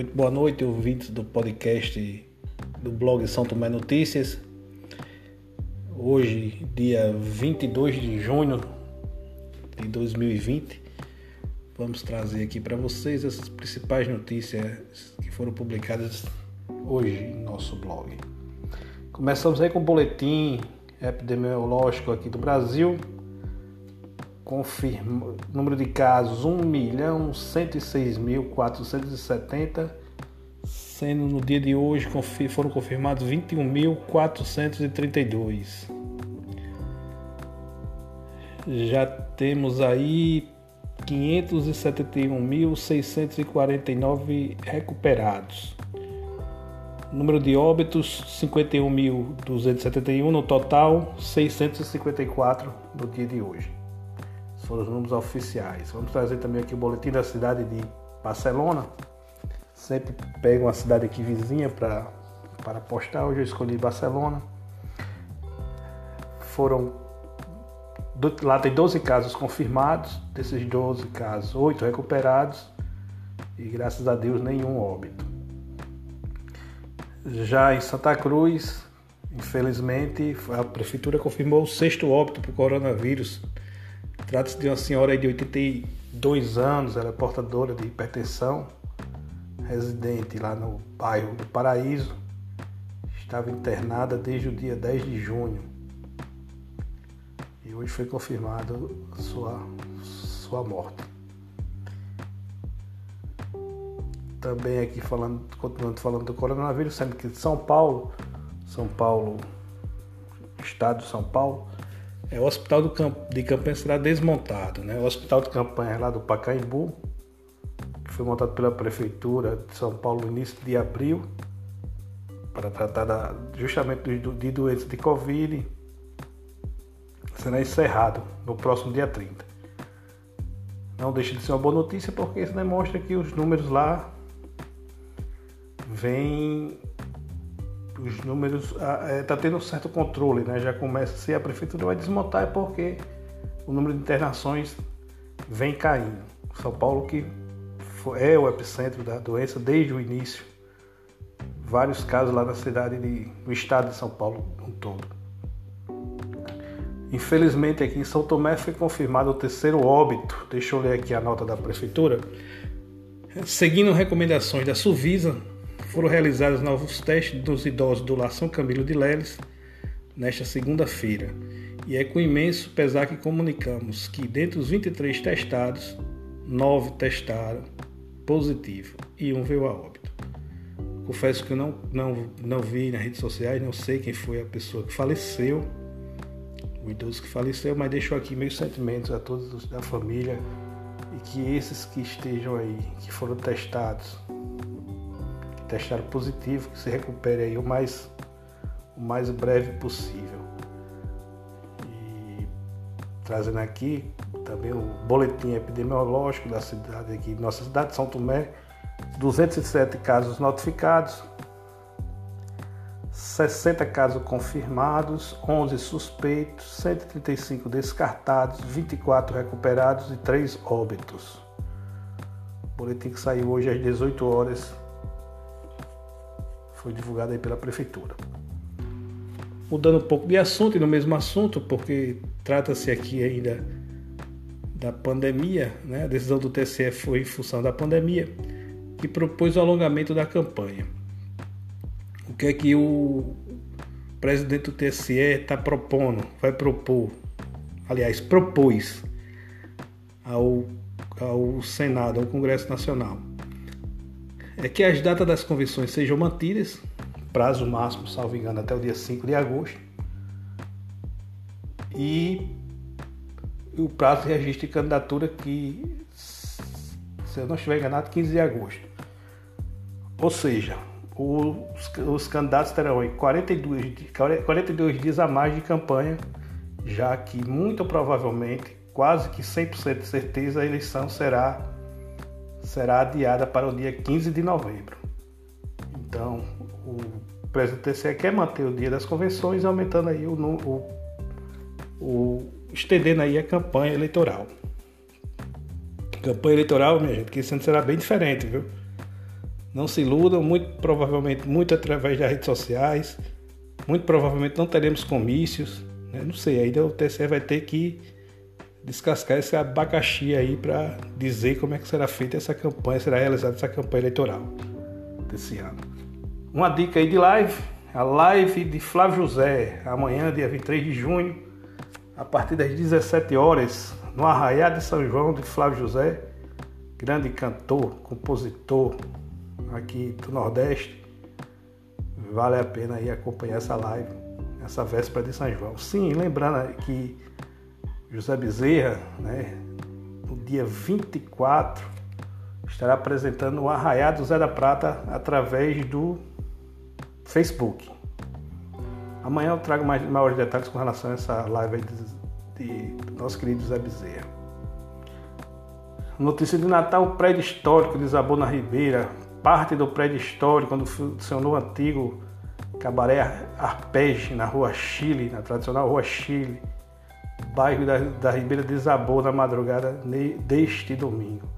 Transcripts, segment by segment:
Muito boa noite, ouvintes do podcast do blog São Tomé Notícias. Hoje, dia 22 de junho de 2020, vamos trazer aqui para vocês as principais notícias que foram publicadas hoje em nosso blog. Começamos aí com o boletim epidemiológico aqui do Brasil. Confirma, número de casos 1.106.470, sendo no dia de hoje foram confirmados 21.432. Já temos aí 571.649 recuperados. Número de óbitos 51.271 no total, 654 no dia de hoje. Foram os números oficiais. Vamos trazer também aqui o boletim da cidade de Barcelona. Sempre pego uma cidade aqui vizinha para postar. Hoje eu escolhi Barcelona. Foram lá tem 12 casos confirmados, desses 12 casos, 8 recuperados e graças a Deus nenhum óbito. Já em Santa Cruz, infelizmente, a prefeitura confirmou o sexto óbito por coronavírus. Trata-se de uma senhora de 82 anos, ela é portadora de hipertensão, residente lá no bairro do Paraíso. Estava internada desde o dia 10 de junho. E hoje foi confirmado sua, sua morte. também aqui falando, continuando falando do coronavírus, sendo que São Paulo, São Paulo, estado de São Paulo, é o hospital de campanha será desmontado, né? O hospital de campanha lá do Pacaembu, que foi montado pela prefeitura de São Paulo no início de abril, para tratar da, justamente de doenças de Covid, será encerrado no próximo dia 30. Não deixa de ser uma boa notícia porque isso demonstra que os números lá vem os números está é, tendo um certo controle, né? Já começa se a prefeitura vai desmontar é porque o número de internações vem caindo. São Paulo que é o epicentro da doença desde o início. Vários casos lá na cidade de, no estado de São Paulo um todo. Infelizmente aqui em São Tomé foi confirmado o terceiro óbito. Deixa eu ler aqui a nota da prefeitura. Seguindo recomendações da Suvisa, foram realizados novos testes dos idosos do Lar São Camilo de Leles nesta segunda-feira. E é com imenso pesar que comunicamos que, dentre os 23 testados, 9 testaram positivo e um veio a óbito. Confesso que eu não, não, não vi nas redes sociais, não sei quem foi a pessoa que faleceu, o idoso que faleceu, mas deixo aqui meus sentimentos a todos da família e que esses que estejam aí, que foram testados, testaram positivo, que se recupere aí o mais, o mais breve possível. E trazendo aqui também o boletim epidemiológico da cidade aqui, nossa cidade de São Tomé, 207 casos notificados, 60 casos confirmados, 11 suspeitos, 135 descartados, 24 recuperados e 3 óbitos. O boletim que saiu hoje às 18 horas foi divulgado aí pela prefeitura. Mudando um pouco de assunto e no mesmo assunto, porque trata-se aqui ainda da pandemia, né? a decisão do TSE foi em função da pandemia, que propôs o alongamento da campanha. O que é que o presidente do TSE está propondo, vai propor, aliás, propôs ao, ao Senado, ao Congresso Nacional, é que as datas das convenções sejam mantidas, prazo máximo, salvo engano, até o dia 5 de agosto, e o prazo de registro de candidatura que, se eu não estiver enganado, 15 de agosto. Ou seja, os, os candidatos terão 42, 42 dias a mais de campanha, já que muito provavelmente, quase que 100% de certeza, a eleição será será adiada para o dia 15 de novembro. Então, o presidente do TCE quer manter o dia das convenções, aumentando aí o, o, o estendendo aí a campanha eleitoral. Campanha eleitoral, minha gente, que esse ano será bem diferente, viu? Não se iludam, muito provavelmente muito através das redes sociais. Muito provavelmente não teremos comícios. Né? Não sei, ainda o TSE vai ter que descascar esse abacaxi aí para dizer como é que será feita essa campanha, será realizada essa campanha eleitoral desse ano. Uma dica aí de live, a live de Flávio José, amanhã, dia 23 de junho, a partir das 17 horas, no Arraiá de São João de Flávio José, grande cantor, compositor aqui do Nordeste. Vale a pena aí acompanhar essa live, essa véspera de São João. Sim, lembrando que José Bezerra, né, no dia 24, estará apresentando o Arraiá do Zé da Prata através do Facebook. Amanhã eu trago mais, maiores detalhes com relação a essa live de, de, nosso querido Zé Bezerra. Notícia de Natal, prédio histórico desabou na Ribeira. Parte do prédio histórico, onde funcionou o antigo cabaré Arpege, na rua Chile, na tradicional rua Chile, bairro da, da Ribeira desabou na madrugada deste domingo.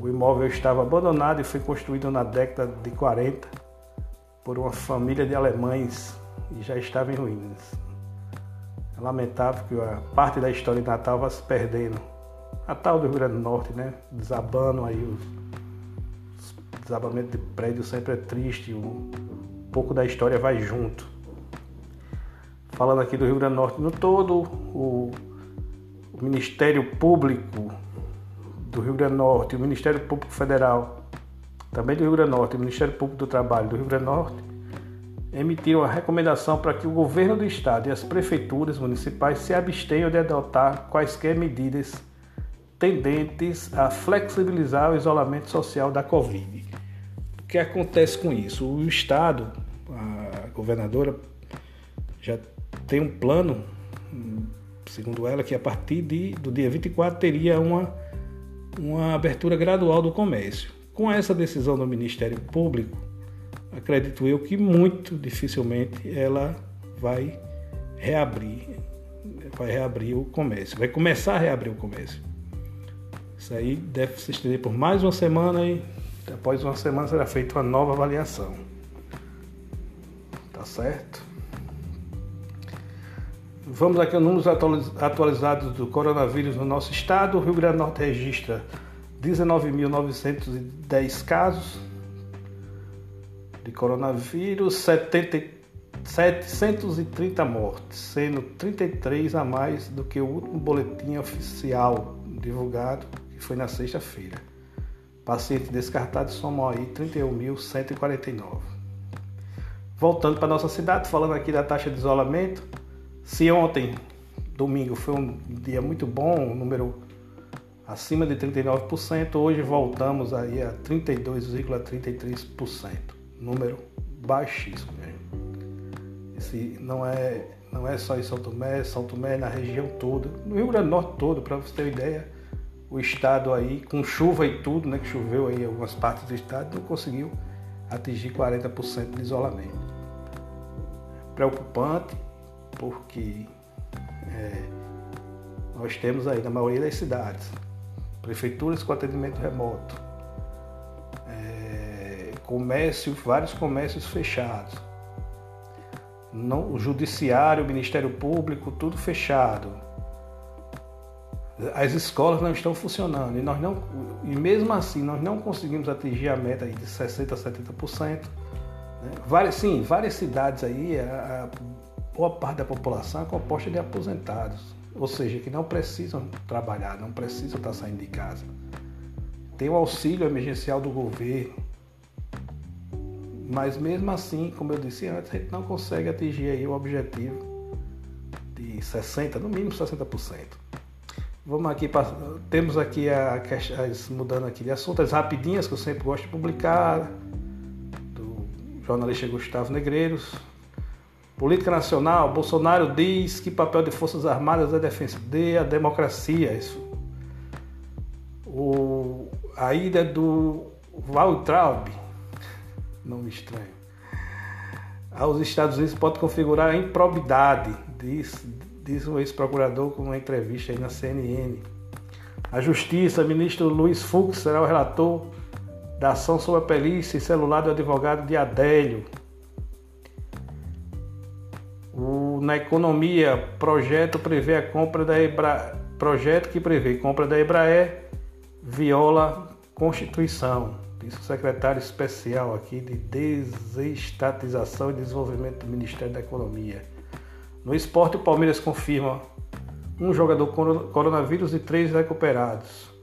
O imóvel estava abandonado e foi construído na década de 40 por uma família de alemães e já estava em ruínas. É lamentável que a parte da história de Natal vá se perdendo. Natal do Rio Grande do Norte, né? Desabando aí os desabamento de prédio sempre é triste, um pouco da história vai junto. Falando aqui do Rio Grande do Norte no todo, o, Ministério Público do Rio Grande do Norte, o Ministério Público Federal, também do Rio Grande do Norte, o Ministério Público do Trabalho do Rio Grande do Norte, emitiram a recomendação para que o governo do estado e as prefeituras municipais se abstenham de adotar quaisquer medidas tendentes a flexibilizar o isolamento social da Covid. O que acontece com isso? O estado, a governadora já tem um plano, segundo ela, que a partir de, do dia 24 teria uma uma abertura gradual do comércio. Com essa decisão do Ministério Público, acredito eu que muito dificilmente ela vai reabrir, vai reabrir o comércio, vai começar a reabrir o comércio. Isso aí deve se estender por mais uma semana e após uma semana será feita uma nova avaliação. Tá certo? Vamos aqui aos números atualizados do coronavírus no nosso estado. O Rio Grande do Norte registra 19.910 casos de coronavírus, 70, 730 mortes, sendo 33 a mais do que o último boletim oficial divulgado, que foi na sexta-feira. Pacientes descartados somam aí 31.149. Voltando para nossa cidade, falando aqui da taxa de isolamento, se ontem, domingo, foi um dia muito bom, um número acima de 39%, hoje voltamos aí a 32,33%, número baixíssimo. Esse não é não é só em São Tomé, São Tomé é na região toda, no Rio Grande do Norte todo, para você ter uma ideia, o estado aí com chuva e tudo, né, que choveu aí em algumas partes do estado, não conseguiu atingir 40% de isolamento. Preocupante, porque é, nós temos aí na maioria das cidades prefeituras com atendimento remoto, é, comércio, vários comércios fechados, não, o judiciário, o Ministério Público, tudo fechado. As escolas não estão funcionando e nós não e mesmo assim nós não conseguimos atingir a meta de 60 a 70%. Né? Várias, sim, várias cidades aí, a, a boa parte da população é composta de aposentados, ou seja, que não precisam trabalhar, não precisam estar saindo de casa. Tem o auxílio emergencial do governo, mas mesmo assim, como eu disse antes, a gente não consegue atingir aí o objetivo de 60%, no mínimo 60%. Vamos aqui, temos aqui a, as, mudando aqui de assunto, as rapidinhas que eu sempre gosto de publicar, do jornalista Gustavo Negreiros, Política nacional, Bolsonaro diz que papel de Forças Armadas é defender a democracia. Isso. O, a ida do Waltraub, nome estranho, aos Estados Unidos pode configurar a improbidade, diz, diz o ex-procurador com uma entrevista aí na CNN. A Justiça, ministro Luiz Fux será o relator da ação sobre a perícia e celular do advogado de Adélio. O, na economia, projeto prevê a compra da Ebra, projeto que prevê compra da Ebraer viola Constituição. Disse o secretário especial aqui de desestatização e desenvolvimento do Ministério da Economia. No esporte, o Palmeiras confirma um jogador coronavírus e três recuperados.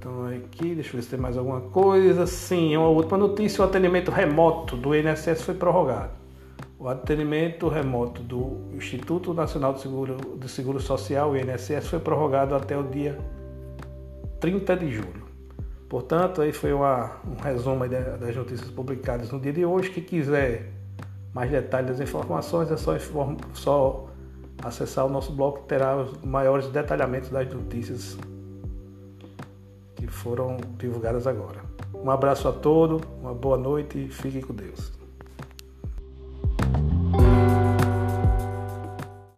Então aqui, deixa eu ver se tem mais alguma coisa. Sim, uma última notícia: o atendimento remoto do INSS foi prorrogado. O atendimento remoto do Instituto Nacional de Seguro, de Seguro Social, o INSS, foi prorrogado até o dia 30 de julho. Portanto, aí foi uma, um resumo das notícias publicadas no dia de hoje. Quem quiser mais detalhes das informações é só, só acessar o nosso blog terá os maiores detalhamentos das notícias que foram divulgadas agora. Um abraço a todos, uma boa noite e fiquem com Deus.